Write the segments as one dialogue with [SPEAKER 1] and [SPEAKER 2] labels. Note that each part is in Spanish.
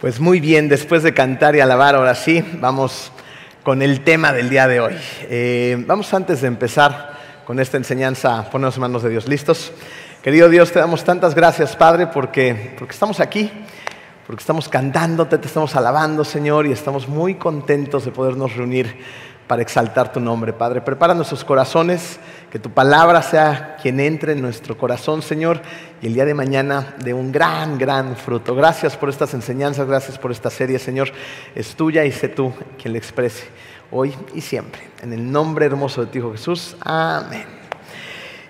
[SPEAKER 1] Pues muy bien, después de cantar y alabar, ahora sí, vamos con el tema del día de hoy. Eh, vamos antes de empezar con esta enseñanza, ponernos en manos de Dios. ¿Listos? Querido Dios, te damos tantas gracias, Padre, porque, porque estamos aquí, porque estamos cantándote, te estamos alabando, Señor, y estamos muy contentos de podernos reunir para exaltar tu nombre, Padre. Prepara nuestros corazones, que tu palabra sea quien entre en nuestro corazón, Señor, y el día de mañana de un gran, gran fruto. Gracias por estas enseñanzas, gracias por esta serie, Señor. Es tuya y sé tú quien la exprese hoy y siempre. En el nombre hermoso de ti, Hijo Jesús. Amén.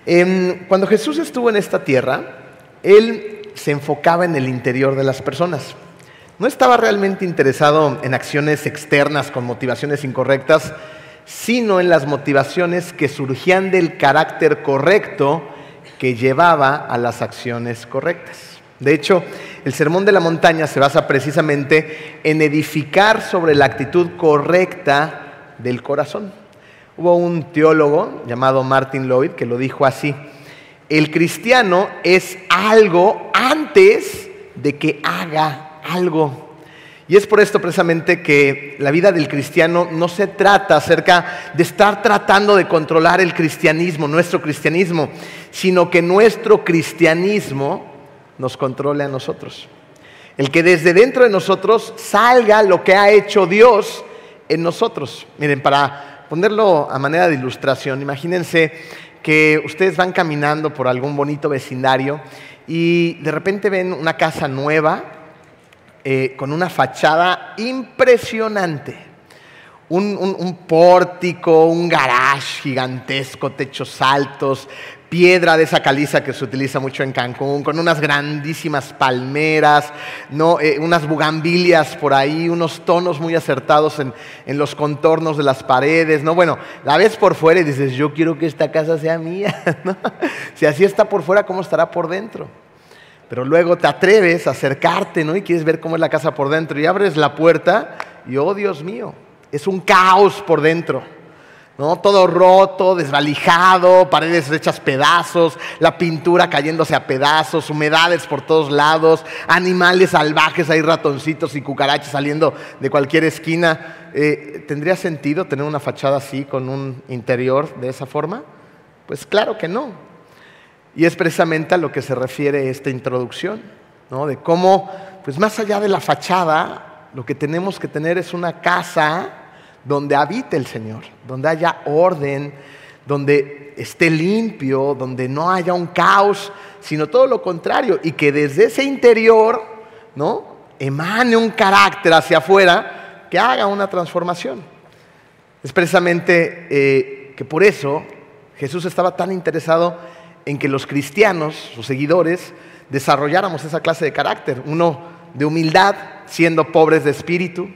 [SPEAKER 1] Em, cuando Jesús estuvo en esta tierra, Él se enfocaba en el interior de las personas. No estaba realmente interesado en acciones externas con motivaciones incorrectas, sino en las motivaciones que surgían del carácter correcto que llevaba a las acciones correctas. De hecho, el Sermón de la Montaña se basa precisamente en edificar sobre la actitud correcta del corazón. Hubo un teólogo llamado Martin Lloyd que lo dijo así, el cristiano es algo antes de que haga algo. Y es por esto precisamente que la vida del cristiano no se trata acerca de estar tratando de controlar el cristianismo, nuestro cristianismo, sino que nuestro cristianismo nos controle a nosotros. El que desde dentro de nosotros salga lo que ha hecho Dios en nosotros. Miren, para ponerlo a manera de ilustración, imagínense que ustedes van caminando por algún bonito vecindario y de repente ven una casa nueva eh, con una fachada impresionante. Un, pórtico, un garage gigantesco, techos altos, piedra de esa caliza que se utiliza mucho en Cancún, con unas grandísimas palmeras, ¿no? Eh, unas bugambilias por ahí, unos tonos muy acertados en, los contornos de las paredes. ¿no? Bueno, la ves por fuera y dices, yo quiero que esta casa sea mía. Si así está por fuera, ¿cómo estará por dentro? Pero luego te atreves a acercarte, ¿no? Y quieres ver cómo es la casa por dentro. Y abres la puerta y, oh Dios mío, es un caos por dentro. ¿no? Todo roto, desvalijado, paredes hechas pedazos, la pintura cayéndose a pedazos, humedades por todos lados, animales salvajes, hay ratoncitos y cucarachas saliendo de cualquier esquina. Eh, ¿Tendría sentido tener una fachada así con un interior de esa forma? Pues claro que no. Y es precisamente a lo que se refiere esta introducción, ¿no? de cómo, pues más allá de la fachada, lo que tenemos que tener es una casa donde habite el Señor, donde haya orden, donde esté limpio, donde no haya un caos, sino todo lo contrario, y que desde ese interior, ¿no? emane un carácter hacia afuera que haga una transformación. Es precisamente eh, que por eso Jesús estaba tan interesado en que los cristianos, sus seguidores, desarrolláramos esa clase de carácter. Uno de humildad, siendo pobres de espíritu,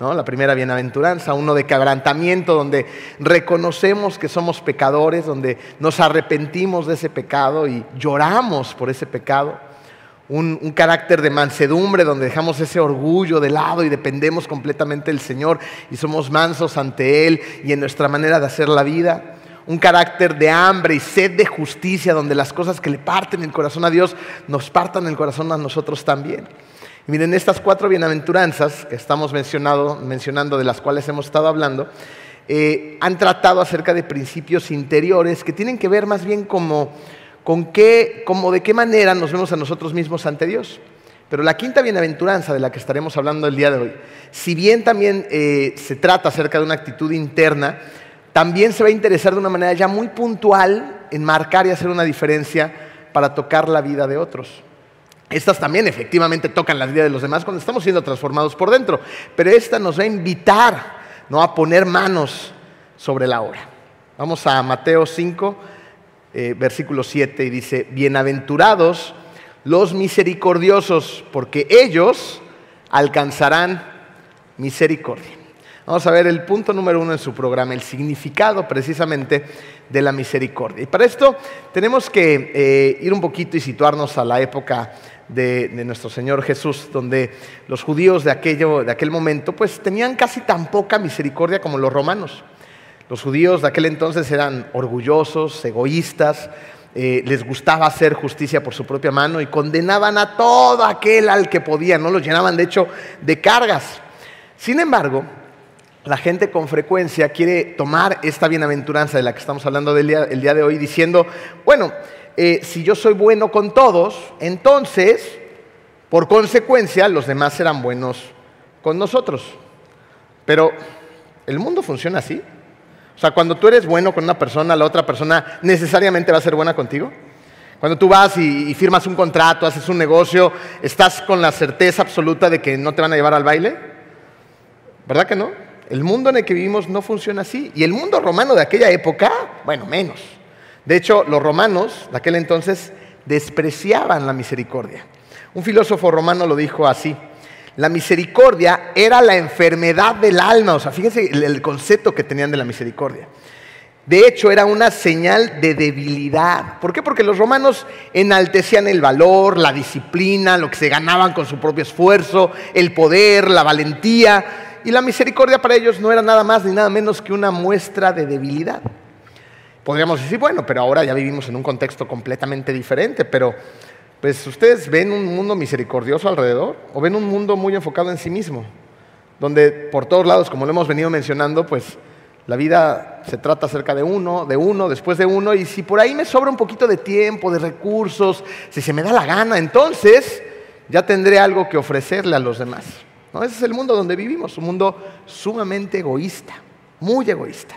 [SPEAKER 1] ¿no? la primera bienaventuranza, uno de quebrantamiento, donde reconocemos que somos pecadores, donde nos arrepentimos de ese pecado y lloramos por ese pecado. Un, un, carácter de mansedumbre donde dejamos ese orgullo de lado y dependemos completamente del Señor y somos mansos ante Él y en nuestra manera de hacer la vida un carácter de hambre y sed de justicia, donde las cosas que le parten el corazón a Dios nos partan el corazón a nosotros también. Y miren, estas cuatro bienaventuranzas que estamos mencionando, de las cuales hemos estado hablando, eh, han tratado acerca de principios interiores que tienen que ver más bien como, con qué, como de qué manera nos vemos a nosotros mismos ante Dios. Pero la quinta bienaventuranza de la que estaremos hablando el día de hoy, si bien también eh, se trata acerca de una actitud interna, también se va a interesar de una manera ya muy puntual en marcar y hacer una diferencia para tocar la vida de otros. Estas también efectivamente tocan la vida de los demás cuando estamos siendo transformados por dentro, pero esta nos va a invitar ¿no? a poner manos sobre la obra. Vamos a Mateo 5, eh, versículo 7, y dice, bienaventurados los misericordiosos, porque ellos alcanzarán misericordia. Vamos a ver el punto número uno en su programa, el significado precisamente de la misericordia. Y para esto tenemos que eh, ir un poquito y situarnos a la época de, nuestro Señor Jesús, donde los judíos de, aquello, de aquel momento pues tenían casi tan poca misericordia como los romanos. Los judíos de aquel entonces eran orgullosos, egoístas, eh, les gustaba hacer justicia por su propia mano y condenaban a todo aquel al que podían, ¿no? Los llenaban de hecho de cargas. Sin embargo, la gente con frecuencia quiere tomar esta bienaventuranza de la que estamos hablando el día de hoy diciendo, bueno, eh, si yo soy bueno con todos, entonces, por consecuencia, los demás serán buenos con nosotros. Pero, ¿el mundo funciona así? O sea, cuando tú eres bueno con una persona, la otra persona necesariamente va a ser buena contigo. Cuando tú vas y, firmas un contrato, haces un negocio, ¿estás con la certeza absoluta de que no te van a llevar al baile? ¿Verdad que no? El mundo en el que vivimos no funciona así. Y el mundo romano de aquella época, bueno, menos. De hecho, los romanos de aquel entonces despreciaban la misericordia. Un filósofo romano lo dijo así. La misericordia era la enfermedad del alma. O sea, fíjense el, concepto que tenían de la misericordia. De hecho, era una señal de debilidad. ¿Por qué? Porque los romanos enaltecían el valor, la disciplina, lo que se ganaban con su propio esfuerzo, el poder, la valentía. Y la misericordia para ellos no era nada más ni nada menos que una muestra de debilidad. Podríamos decir, bueno, pero ahora ya vivimos en un contexto completamente diferente, pero pues ustedes ven un mundo misericordioso alrededor o ven un mundo muy enfocado en sí mismo, donde por todos lados, como lo hemos venido mencionando, pues la vida se trata acerca de uno, de uno, después de uno, y si por ahí me sobra un poquito de tiempo, de recursos, si se me da la gana, entonces ya tendré algo que ofrecerle a los demás. Ese es el mundo donde vivimos, un mundo sumamente egoísta, muy egoísta.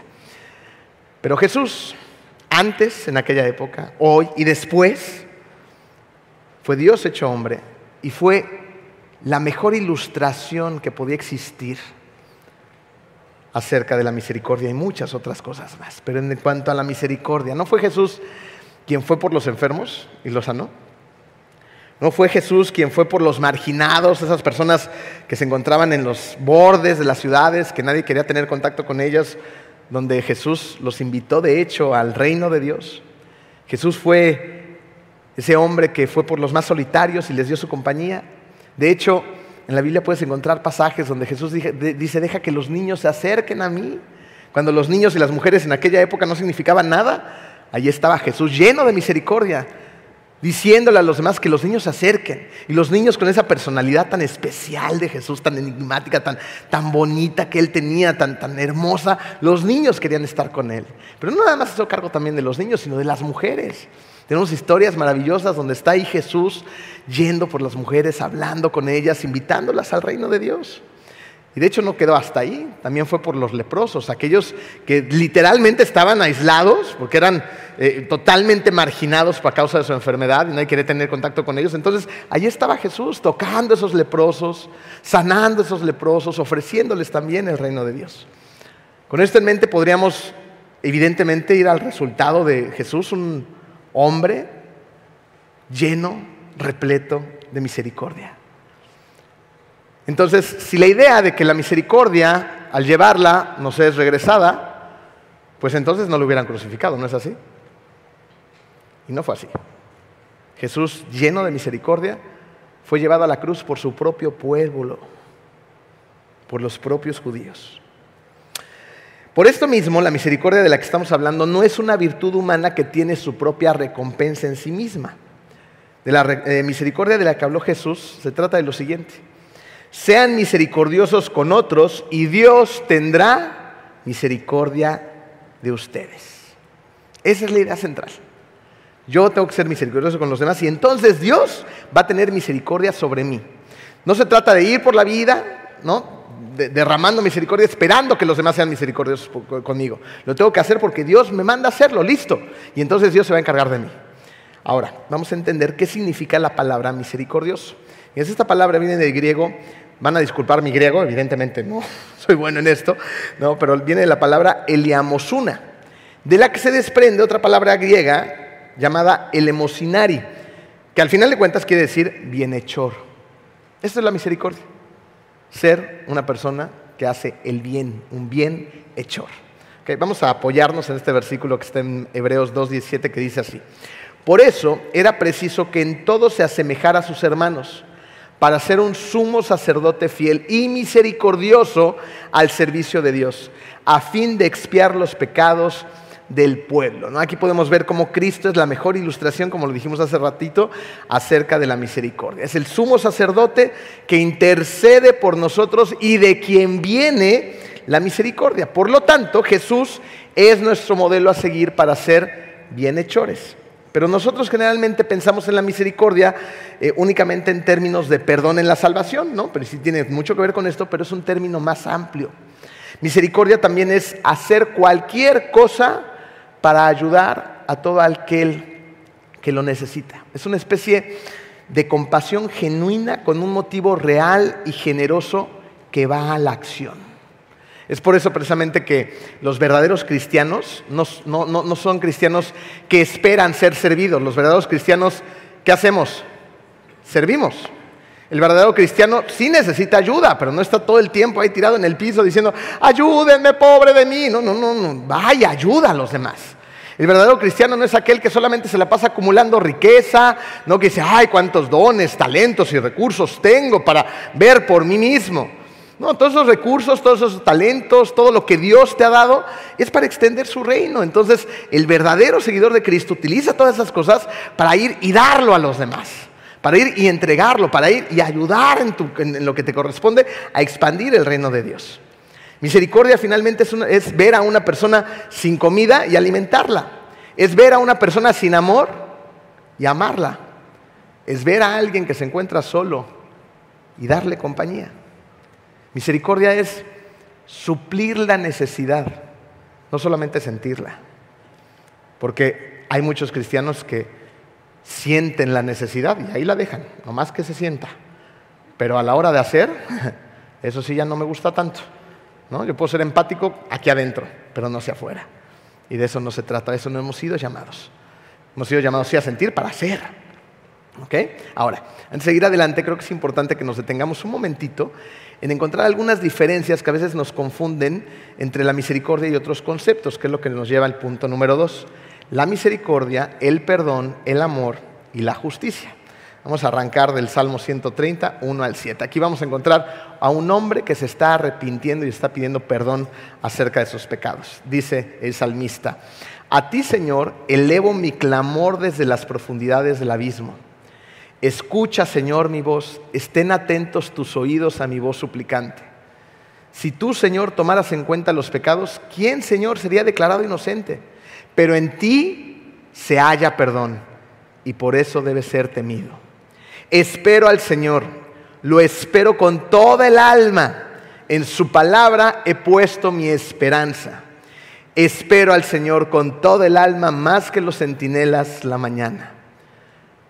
[SPEAKER 1] Pero Jesús, antes, en aquella época, hoy y después, fue Dios hecho hombre y fue la mejor ilustración que podía existir acerca de la misericordia y muchas otras cosas más. Pero en cuanto a la misericordia, ¿no fue Jesús quien fue por los enfermos y los sanó? ¿No fue Jesús quien fue por los marginados, esas personas que se encontraban en los bordes de las ciudades, que nadie quería tener contacto con ellas, donde Jesús los invitó de hecho al reino de Dios? Jesús fue ese hombre que fue por los más solitarios y les dio su compañía. De hecho, en la Biblia puedes encontrar pasajes donde Jesús dice, deja que los niños se acerquen a mí. Cuando los niños y las mujeres en aquella época no significaban nada, allí estaba Jesús lleno de misericordia, diciéndole a los demás que los niños se acerquen. Y los niños con esa personalidad tan especial de Jesús, tan enigmática, tan, tan bonita que él tenía, tan, tan hermosa, los niños querían estar con él. Pero no nada más eso cargo también de los niños, sino de las mujeres. Tenemos historias maravillosas donde está ahí Jesús yendo por las mujeres, hablando con ellas, invitándolas al reino de Dios. Y de hecho no quedó hasta ahí, también fue por los leprosos, aquellos que literalmente estaban aislados, porque eran eh, totalmente marginados por causa de su enfermedad y nadie quería tener contacto con ellos. Entonces allí estaba Jesús tocando esos leprosos, sanando esos leprosos, ofreciéndoles también el reino de Dios. Con esto en mente podríamos evidentemente ir al resultado de Jesús, un hombre lleno, repleto de misericordia. Entonces, si la idea de que la misericordia, al llevarla, nos es regresada, pues entonces no lo hubieran crucificado, ¿no es así? Y no fue así. Jesús, lleno de misericordia, fue llevado a la cruz por su propio pueblo, por los propios judíos. Por esto mismo, la misericordia de la que estamos hablando no es una virtud humana que tiene su propia recompensa en sí misma. De la eh, misericordia de la que habló Jesús se trata de lo siguiente sean misericordiosos con otros y Dios tendrá misericordia de ustedes. Esa es la idea central. Yo tengo que ser misericordioso con los demás y entonces Dios va a tener misericordia sobre mí. No se trata de ir por la vida, ¿no? derramando misericordia, esperando que los demás sean misericordiosos conmigo. Lo tengo que hacer porque Dios me manda a hacerlo, listo. Y entonces Dios se va a encargar de mí. Ahora, vamos a entender qué significa la palabra misericordioso. Esta palabra viene del griego Van a disculpar mi griego, evidentemente no soy bueno en esto, no, pero viene de la palabra eliamosuna, de la que se desprende otra palabra griega llamada elemosinari, que al final de cuentas quiere decir bienhechor. Esta es la misericordia, ser una persona que hace el bien, un bienhechor. Okay, vamos a apoyarnos en este versículo que está en Hebreos 2.17 que dice así. Por eso era preciso que en todo se asemejara a sus hermanos para ser un sumo sacerdote fiel y misericordioso al servicio de Dios, a fin de expiar los pecados del pueblo. ¿no? Aquí podemos ver cómo Cristo es la mejor ilustración, como lo dijimos hace ratito, acerca de la misericordia. Es el sumo sacerdote que intercede por nosotros y de quien viene la misericordia. Por lo tanto, Jesús es nuestro modelo a seguir para ser bienhechores. Pero nosotros generalmente pensamos en la misericordia eh, únicamente en términos de perdón en la salvación, ¿no? Pero sí tiene mucho que ver con esto, pero es un término más amplio. Misericordia también es hacer cualquier cosa para ayudar a todo aquel que lo necesita. Es una especie de compasión genuina con un motivo real y generoso que va a la acción. Es por eso precisamente que los verdaderos cristianos no, son cristianos que esperan ser servidos. Los verdaderos cristianos, ¿qué hacemos? Servimos. El verdadero cristiano sí necesita ayuda, pero no está todo el tiempo ahí tirado en el piso diciendo, ayúdenme, pobre de mí. No, no, no, no. Vaya, ayuda a los demás. El verdadero cristiano no es aquel que solamente se la pasa acumulando riqueza, no que dice, ay, cuántos dones, talentos y recursos tengo para ver por mí mismo. No, todos esos recursos, todos esos talentos, todo lo que Dios te ha dado es para extender su reino. Entonces, el verdadero seguidor de Cristo utiliza todas esas cosas para ir y darlo a los demás, para ir y entregarlo, para ir y ayudar en, lo que te corresponde a expandir el reino de Dios. Misericordia finalmente es, es ver a una persona sin comida y alimentarla. Es ver a una persona sin amor y amarla. Es ver a alguien que se encuentra solo y darle compañía. Misericordia es suplir la necesidad, no solamente sentirla. Porque hay muchos cristianos que sienten la necesidad y ahí la dejan, nomás que se sienta. Pero a la hora de hacer, eso sí ya no me gusta tanto. ¿no? Yo puedo ser empático aquí adentro, pero no hacia afuera. Y de eso no se trata, de eso no hemos sido llamados. Hemos sido llamados sí a sentir para hacer. ¿Ok? Ahora, de seguir adelante, creo que es importante que nos detengamos un momentito en encontrar algunas diferencias que a veces nos confunden entre la misericordia y otros conceptos, que es lo que nos lleva al punto número dos. La misericordia, el perdón, el amor y la justicia. Vamos a arrancar del Salmo 130, 1 al 7. Aquí vamos a encontrar a un hombre que se está arrepintiendo y está pidiendo perdón acerca de sus pecados. Dice el salmista, a ti Señor elevo mi clamor desde las profundidades del abismo. Escucha, Señor, mi voz, estén atentos tus oídos a mi voz suplicante. Si tú, Señor, tomaras en cuenta los pecados, ¿quién, Señor, sería declarado inocente? Pero en ti se halla perdón y por eso debe ser temido. Espero al Señor, lo espero con toda el alma. En su palabra he puesto mi esperanza. Espero al Señor con toda el alma más que los centinelas la mañana.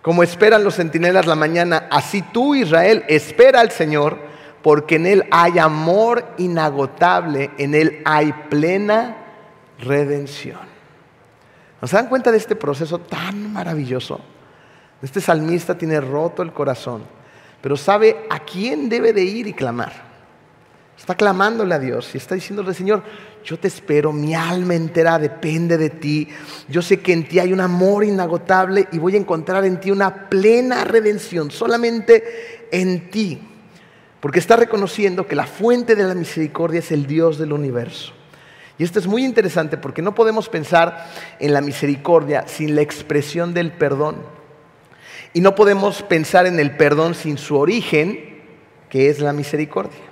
[SPEAKER 1] Como esperan los centinelas la mañana, así tú, Israel, espera al Señor, porque en Él hay amor inagotable, en Él hay plena redención. ¿Nos dan cuenta de este proceso tan maravilloso? Este salmista tiene roto el corazón, pero sabe a quién debe de ir y clamar. Está clamándole a Dios y está diciéndole, Señor, yo te espero, mi alma entera depende de ti. Yo sé que en ti hay un amor inagotable y voy a encontrar en ti una plena redención, solamente en ti. Porque está reconociendo que la fuente de la misericordia es el Dios del universo. Y esto es muy interesante porque no podemos pensar en la misericordia sin la expresión del perdón. Y no podemos pensar en el perdón sin su origen, que es la misericordia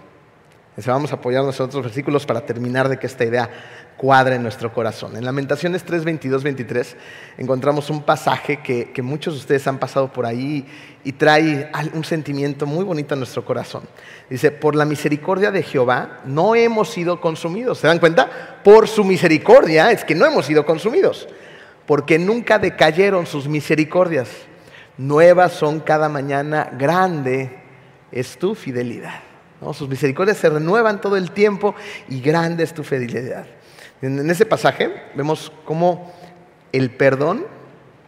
[SPEAKER 1] vamos a apoyarnos en otros versículos para terminar de que esta idea cuadre en nuestro corazón. En Lamentaciones 3, 22, 23 encontramos un pasaje que, que muchos de ustedes han pasado por ahí y trae un sentimiento muy bonito en nuestro corazón. Dice, por la misericordia de Jehová no hemos sido consumidos. ¿Se dan cuenta? Por su misericordia es que no hemos sido consumidos, porque nunca decayeron sus misericordias. Nuevas son cada mañana, grande es tu fidelidad. Sus misericordias se renuevan todo el tiempo y grande es tu fidelidad. En ese pasaje vemos cómo el perdón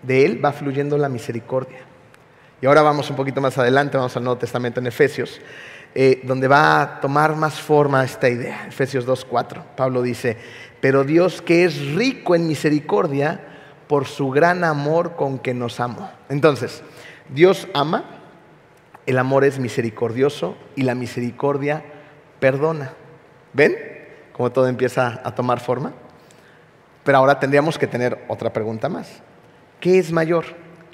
[SPEAKER 1] de Él va fluyendo la misericordia. Y ahora vamos un poquito más adelante, vamos al Nuevo Testamento en Efesios, eh, donde va a tomar más forma esta idea. Efesios 2.4, Pablo dice, pero Dios que es rico en misericordia por su gran amor con que nos amó. Entonces, Dios ama, el amor es misericordioso y la misericordia perdona. ¿Ven cómo todo empieza a tomar forma? Pero ahora tendríamos que tener otra pregunta más. ¿Qué es mayor?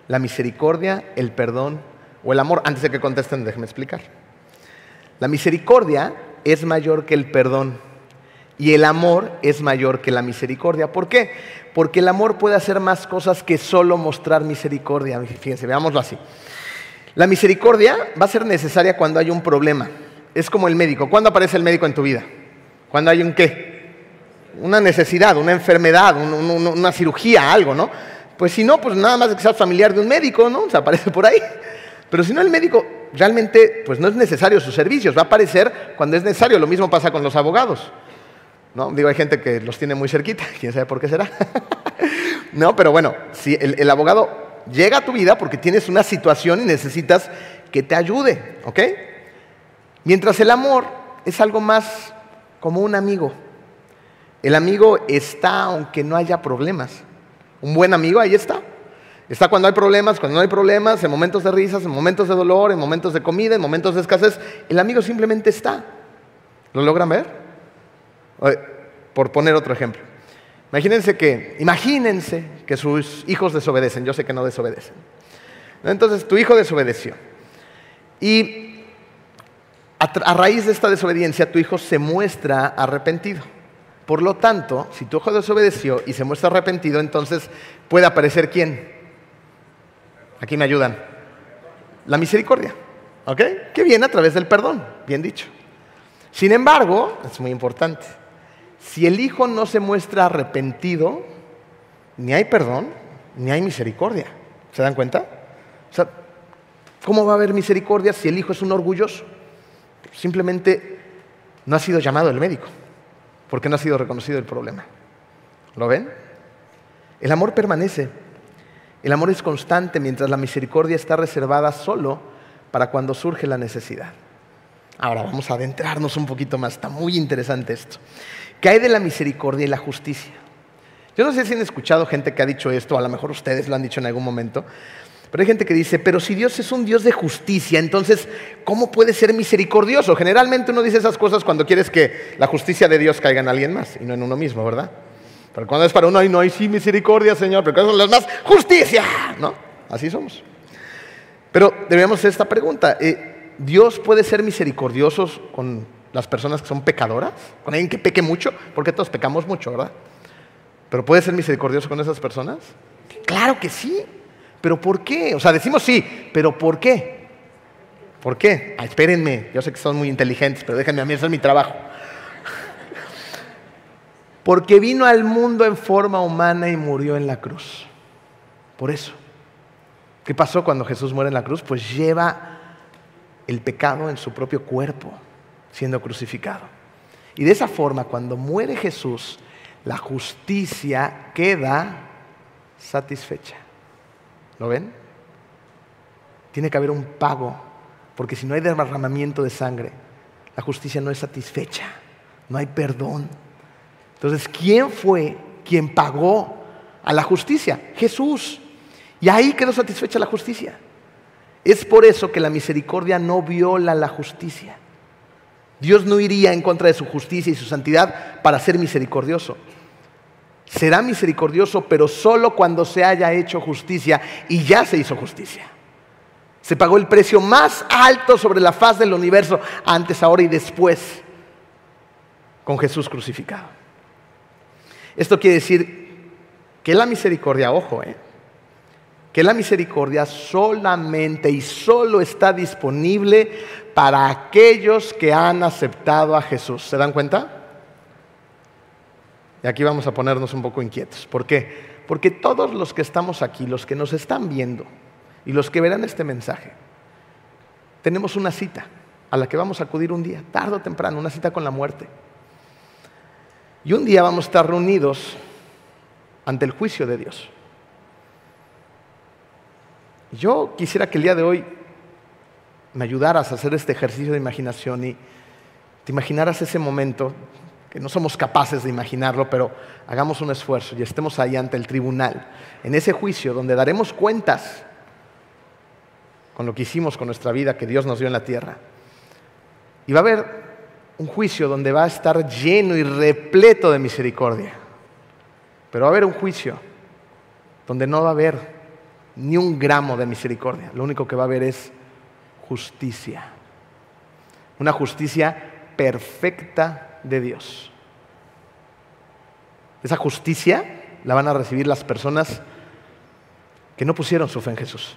[SPEAKER 1] ¿La misericordia, el perdón o el amor? Antes de que contesten, déjenme explicar. La misericordia es mayor que el perdón y el amor es mayor que la misericordia. ¿Por qué? Porque el amor puede hacer más cosas que solo mostrar misericordia. Fíjense, veámoslo así. La misericordia va a ser necesaria cuando hay un problema. Es como el médico. ¿Cuándo aparece el médico en tu vida? Cuando hay un qué? Una necesidad, una enfermedad, una cirugía, algo, ¿no? Pues si no, pues nada más que seas familiar de un médico, ¿no? Se aparece por ahí. Pero si no, el médico realmente, pues no es necesario sus servicios, va a aparecer cuando es necesario. Lo mismo pasa con los abogados. ¿no? Digo, hay gente que los tiene muy cerquita, quién sabe por qué será. no, pero bueno, si el, abogado llega a tu vida porque tienes una situación y necesitas que te ayude, ¿ok? Mientras el amor es algo más como un amigo. El amigo está aunque no haya problemas. Un buen amigo ahí está. Está cuando hay problemas, cuando no hay problemas, en momentos de risas, en momentos de dolor, en momentos de comida, en momentos de escasez. El amigo simplemente está. ¿Lo logran ver? Por poner otro ejemplo. Imagínense que, imagínense que sus hijos desobedecen. Yo sé que no desobedecen. Entonces, tu hijo desobedeció. Y a, raíz de esta desobediencia, tu hijo se muestra arrepentido. Por lo tanto, si tu hijo desobedeció y se muestra arrepentido, entonces puede aparecer quién? Aquí me ayudan. La misericordia. ¿Ok? Que viene a través del perdón, bien dicho. Sin embargo, es muy importante, si el hijo no se muestra arrepentido, ni hay perdón, ni hay misericordia. ¿Se dan cuenta? O sea, ¿cómo va a haber misericordia si el hijo es un orgulloso? Simplemente no ha sido llamado el médico, porque no ha sido reconocido el problema. ¿Lo ven? El amor permanece. El amor es constante mientras la misericordia está reservada solo para cuando surge la necesidad. Ahora vamos a adentrarnos un poquito más. Está muy interesante esto. ¿Qué hay de la misericordia y la justicia? Yo no sé si han escuchado gente que ha dicho esto, a lo mejor ustedes lo han dicho en algún momento, pero hay gente que dice, pero si Dios es un Dios de justicia, entonces, ¿cómo puede ser misericordioso? Generalmente uno dice esas cosas cuando quieres que la justicia de Dios caiga en alguien más y no en uno mismo, ¿verdad? Pero cuando es para uno, ay, no, hay sí, misericordia, Señor, pero cuando son los más, justicia, ¿no? Así somos. Pero debemos hacer esta pregunta, eh, ¿Dios puede ser misericordioso con las personas que son pecadoras, con alguien que peque mucho, porque todos pecamos mucho, ¿verdad? Pero ¿puede ser misericordioso con esas personas? Claro que sí, pero ¿por qué? O sea, decimos sí, pero ¿por qué? ¿Por qué? Ah, espérenme, yo sé que son muy inteligentes, pero déjenme a mí hacer mi trabajo. Porque vino al mundo en forma humana y murió en la cruz. Por eso. ¿Qué pasó cuando Jesús muere en la cruz? Pues lleva el pecado en su propio cuerpo siendo crucificado. Y de esa forma, cuando muere Jesús, la justicia queda satisfecha. ¿Lo ven? Tiene que haber un pago, porque si no hay derramamiento de sangre, la justicia no es satisfecha, no hay perdón. Entonces, ¿quién fue quien pagó a la justicia? Jesús. Y ahí quedó satisfecha la justicia. Es por eso que la misericordia no viola la justicia. Dios no iría en contra de su justicia y su santidad para ser misericordioso. Será misericordioso, pero solo cuando se haya hecho justicia y ya se hizo justicia. Se pagó el precio más alto sobre la faz del universo, antes, ahora y después, con Jesús crucificado. Esto quiere decir que la misericordia, ojo, eh, que la misericordia solamente y solo está disponible para aquellos que han aceptado a Jesús. ¿Se dan cuenta? Y aquí vamos a ponernos un poco inquietos. ¿Por qué? Porque todos los que estamos aquí, los que nos están viendo y los que verán este mensaje, tenemos una cita a la que vamos a acudir un día, tarde o temprano, una cita con la muerte. Y un día vamos a estar reunidos ante el juicio de Dios. Yo quisiera que el día de hoy me ayudaras a hacer este ejercicio de imaginación y te imaginaras ese momento, que no somos capaces de imaginarlo, pero hagamos un esfuerzo y estemos ahí ante el tribunal, en ese juicio donde daremos cuentas con lo que hicimos con nuestra vida que Dios nos dio en la tierra. Y va a haber un juicio donde va a estar lleno y repleto de misericordia Pero va a haber un juicio donde no va a haber ni un gramo de misericordia. Lo único que va a haber es justicia. Una justicia perfecta de Dios. Esa justicia la van a recibir las personas que no pusieron su fe en Jesús.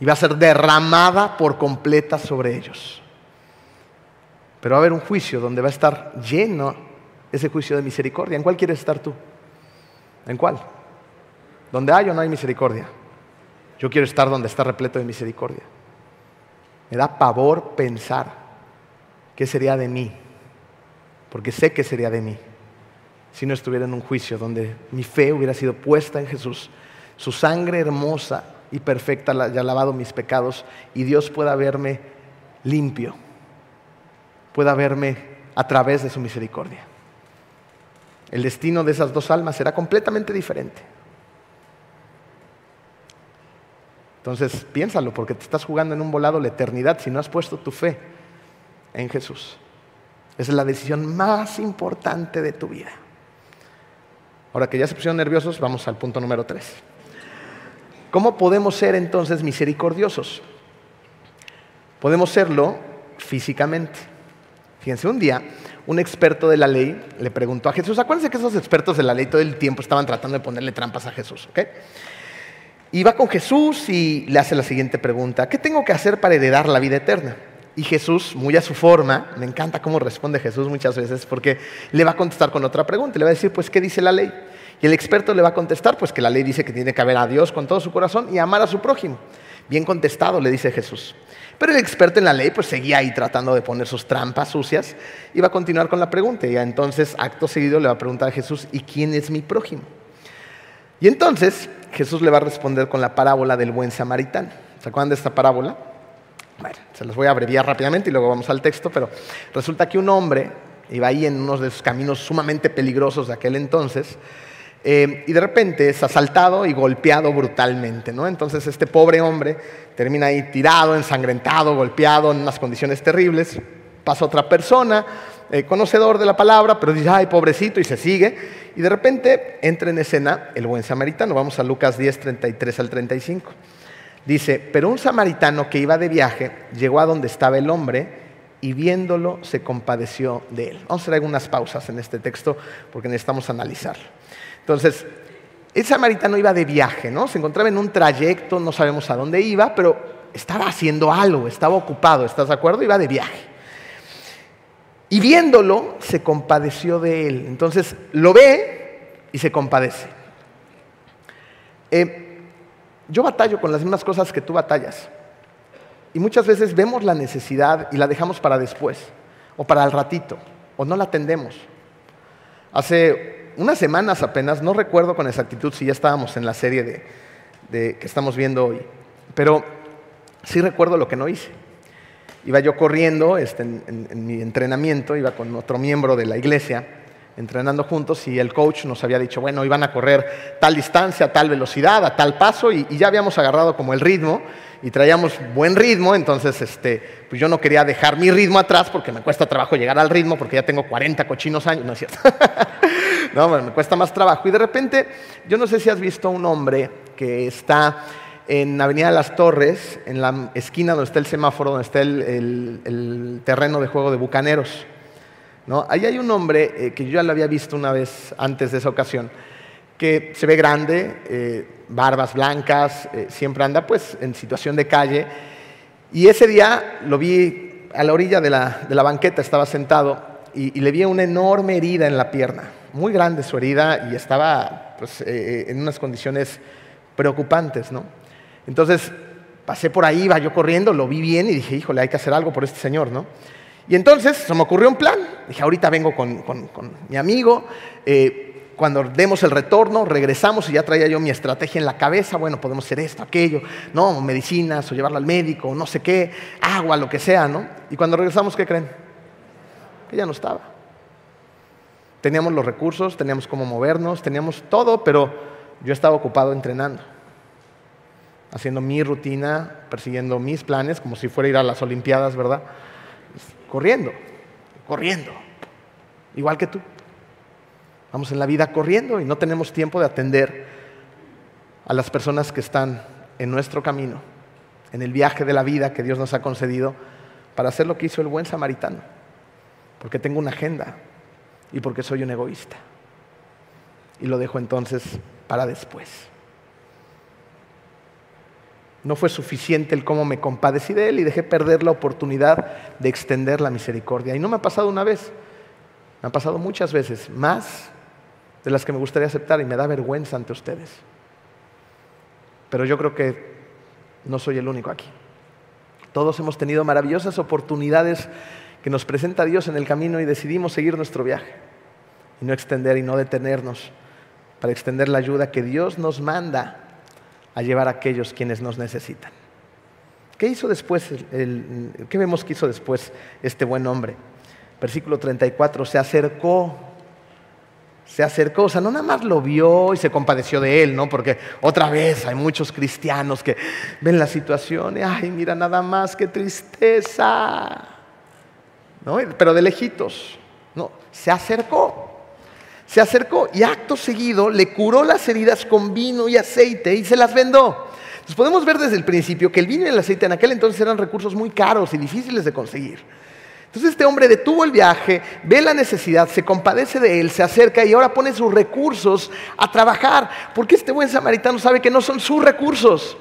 [SPEAKER 1] Y va a ser derramada por completa sobre ellos. Pero va a haber un juicio donde va a estar lleno ese juicio de misericordia. ¿En cuál quieres estar tú? ¿En cuál? ¿Donde hay o no hay misericordia? Yo quiero estar donde está repleto de misericordia. Me da pavor pensar qué sería de mí, porque sé que sería de mí si no estuviera en un juicio donde mi fe hubiera sido puesta en Jesús, su sangre hermosa y perfecta ya ha lavado mis pecados y Dios pueda verme limpio, pueda verme a través de su misericordia. El destino de esas dos almas será completamente diferente. Entonces, piénsalo, porque te estás jugando en un volado la eternidad si no has puesto tu fe en Jesús. Esa es la decisión más importante de tu vida. Ahora que ya se pusieron nerviosos, vamos al punto número tres. ¿Cómo podemos ser entonces misericordiosos? Podemos serlo físicamente. Fíjense, un día un experto de la ley le preguntó a Jesús, acuérdense que esos expertos de la ley todo el tiempo estaban tratando de ponerle trampas a Jesús, ¿ok? Y va con Jesús y le hace la siguiente pregunta, ¿qué tengo que hacer para heredar la vida eterna? Y Jesús, muy a su forma, me encanta cómo responde Jesús muchas veces, porque le va a contestar con otra pregunta. Le va a decir, pues, ¿qué dice la ley? Y el experto le va a contestar, pues, que la ley dice que tiene que haber a Dios con todo su corazón y amar a su prójimo. Bien contestado, le dice Jesús. Pero el experto en la ley, pues, seguía ahí tratando de poner sus trampas sucias y va a continuar con la pregunta. Y entonces, acto seguido, le va a preguntar a Jesús, ¿y quién es mi prójimo? Y entonces Jesús le va a responder con la parábola del buen samaritano. ¿Se acuerdan de esta parábola? Bueno, se los voy a abreviar rápidamente y luego vamos al texto, pero resulta que un hombre iba ahí en uno de esos caminos sumamente peligrosos de aquel entonces, eh, y de repente es asaltado y golpeado brutalmente, ¿no? Entonces este pobre hombre termina ahí tirado, ensangrentado, golpeado, en unas condiciones terribles. Pasa otra persona, eh, conocedor de la palabra, pero dice, ay, pobrecito, y se sigue. Y de repente entra en escena el buen samaritano. Vamos a Lucas 10, 33 al 35. Dice, pero un samaritano que iba de viaje llegó a donde estaba el hombre y viéndolo se compadeció de él. Vamos a hacer algunas pausas en este texto porque necesitamos analizarlo. Entonces, el samaritano iba de viaje, ¿no? Se encontraba en un trayecto, no sabemos a dónde iba, pero estaba haciendo algo, estaba ocupado, ¿estás de acuerdo? Iba de viaje. Y viéndolo, se compadeció de él. Entonces, lo ve y se compadece. Eh, yo batallo con las mismas cosas que tú batallas. Y muchas veces vemos la necesidad y la dejamos para después, o para el ratito, o no la atendemos. Hace unas semanas apenas, no recuerdo con exactitud si ya estábamos en la serie de, que estamos viendo hoy, pero sí recuerdo lo que no hice. Iba yo corriendo este, en mi entrenamiento, iba con otro miembro de la iglesia, entrenando juntos y el coach nos había dicho, bueno, iban a correr tal distancia, tal velocidad, a tal paso y, ya habíamos agarrado como el ritmo y traíamos buen ritmo, entonces este, pues yo no quería dejar mi ritmo atrás porque me cuesta trabajo llegar al ritmo porque ya tengo 40 cochinos años, no es cierto. no, me cuesta más trabajo. Y de repente, yo no sé si has visto un hombre que está en Avenida Las Torres, en la esquina donde está el semáforo, donde está el terreno de juego de Bucaneros. Ahí hay un hombre eh, que yo ya lo había visto una vez antes de esa ocasión, que se ve grande, eh, barbas blancas, eh, siempre anda pues en situación de calle. Y ese día lo vi a la orilla de la, banqueta, estaba sentado y, le vi una enorme herida en la pierna, muy grande su herida y estaba pues, en unas condiciones preocupantes. ¿no? Entonces pasé por ahí, iba yo corriendo, lo vi bien y dije, híjole, hay que hacer algo por este señor. ¿no? Y entonces se me ocurrió un plan. Dije, ahorita vengo con, mi amigo, eh, cuando demos el retorno, regresamos y ya traía yo mi estrategia en la cabeza, bueno, podemos hacer esto, aquello, no, medicinas o llevarlo al médico, no sé qué, agua, lo que sea, ¿no? Y cuando regresamos, ¿qué creen? Que ya no estaba. Teníamos los recursos, teníamos cómo movernos, teníamos todo, pero yo estaba ocupado entrenando, haciendo mi rutina, persiguiendo mis planes, como si fuera a ir a las Olimpiadas, ¿verdad? corriendo, corriendo, igual que tú. Vamos en la vida corriendo y no tenemos tiempo de atender a las personas que están en nuestro camino, en el viaje de la vida que Dios nos ha concedido para hacer lo que hizo el buen samaritano, porque tengo una agenda y porque soy un egoísta. Y lo dejo entonces para después. No fue suficiente el cómo me compadecí de él y dejé perder la oportunidad de extender la misericordia. Y no me ha pasado una vez, me ha pasado muchas veces, más de las que me gustaría aceptar y me da vergüenza ante ustedes. Pero yo creo que no soy el único aquí. Todos hemos tenido maravillosas oportunidades que nos presenta Dios en el camino y decidimos seguir nuestro viaje y no extender y no detenernos para extender la ayuda que Dios nos manda a llevar a aquellos quienes nos necesitan. ¿Qué hizo después? ¿Qué vemos que hizo después este buen hombre? Versículo 34, se acercó, se acercó, o sea, no nada más lo vio y se compadeció de él, ¿no? Porque otra vez hay muchos cristianos que ven la situación y, ay, mira nada más, qué tristeza, ¿no? Pero de lejitos, ¿no? Se acercó, se acercó y acto seguido le curó las heridas con vino y aceite y se las vendó. Entonces podemos ver desde el principio que el vino y el aceite en aquel entonces eran recursos muy caros y difíciles de conseguir. Entonces este hombre detuvo el viaje, ve la necesidad, se compadece de él, se acerca y ahora pone sus recursos a trabajar, porque este buen samaritano sabe que no son sus recursos,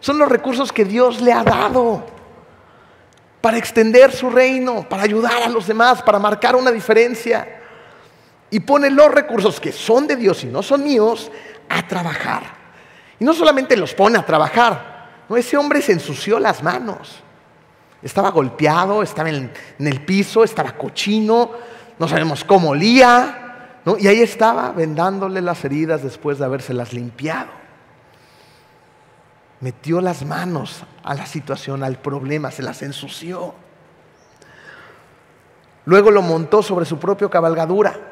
[SPEAKER 1] son los recursos que Dios le ha dado para extender su reino, para ayudar a los demás, para marcar una diferencia y pone los recursos que son de Dios y no son míos a trabajar. Y no solamente los pone a trabajar, no, ese hombre se ensució las manos. Estaba golpeado, estaba en, el piso, estaba cochino, no sabemos cómo olía, ¿no? y ahí estaba vendándole las heridas después de habérselas limpiado. Metió las manos a la situación, al problema, se las ensució. Luego lo montó sobre su propia cabalgadura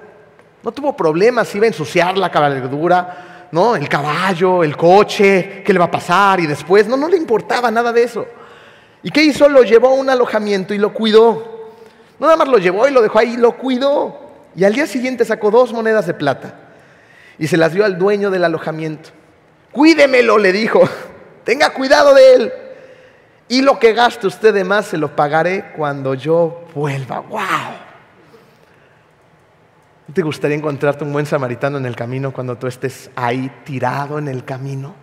[SPEAKER 1] no tuvo problemas, iba a ensuciar la cabalgadura, ¿no? El caballo, el coche, qué le va a pasar y después, no, no le importaba nada de eso. ¿Y qué hizo? Lo llevó a un alojamiento y lo cuidó. No nada más lo llevó y lo dejó ahí, lo cuidó. Y al día siguiente sacó dos monedas de plata y se las dio al dueño del alojamiento. Cuídemelo, le dijo, tenga cuidado de él. Y lo que gaste usted de más se lo pagaré cuando yo vuelva. ¡Wow! Te gustaría encontrarte un buen samaritano en el camino cuando tú estés ahí tirado en el camino?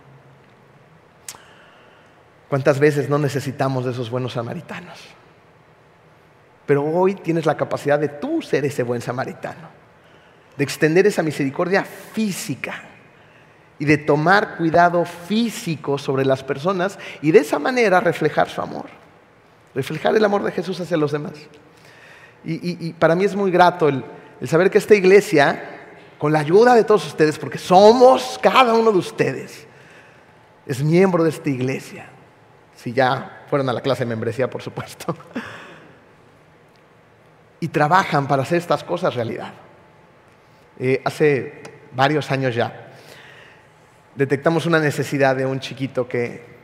[SPEAKER 1] ¿Cuántas veces no necesitamos de esos buenos samaritanos? Pero hoy tienes la capacidad de tú ser ese buen samaritano, de extender esa misericordia física y de tomar cuidado físico sobre las personas y de esa manera reflejar su amor, reflejar el amor de Jesús hacia los demás. Y, y para mí es muy grato el, el saber que esta iglesia, con la ayuda de todos ustedes, porque somos cada uno de ustedes, es miembro de esta iglesia. Si ya fueron a la clase de membresía, por supuesto. y trabajan para hacer estas cosas realidad. Eh, hace varios años ya detectamos una necesidad de un chiquito que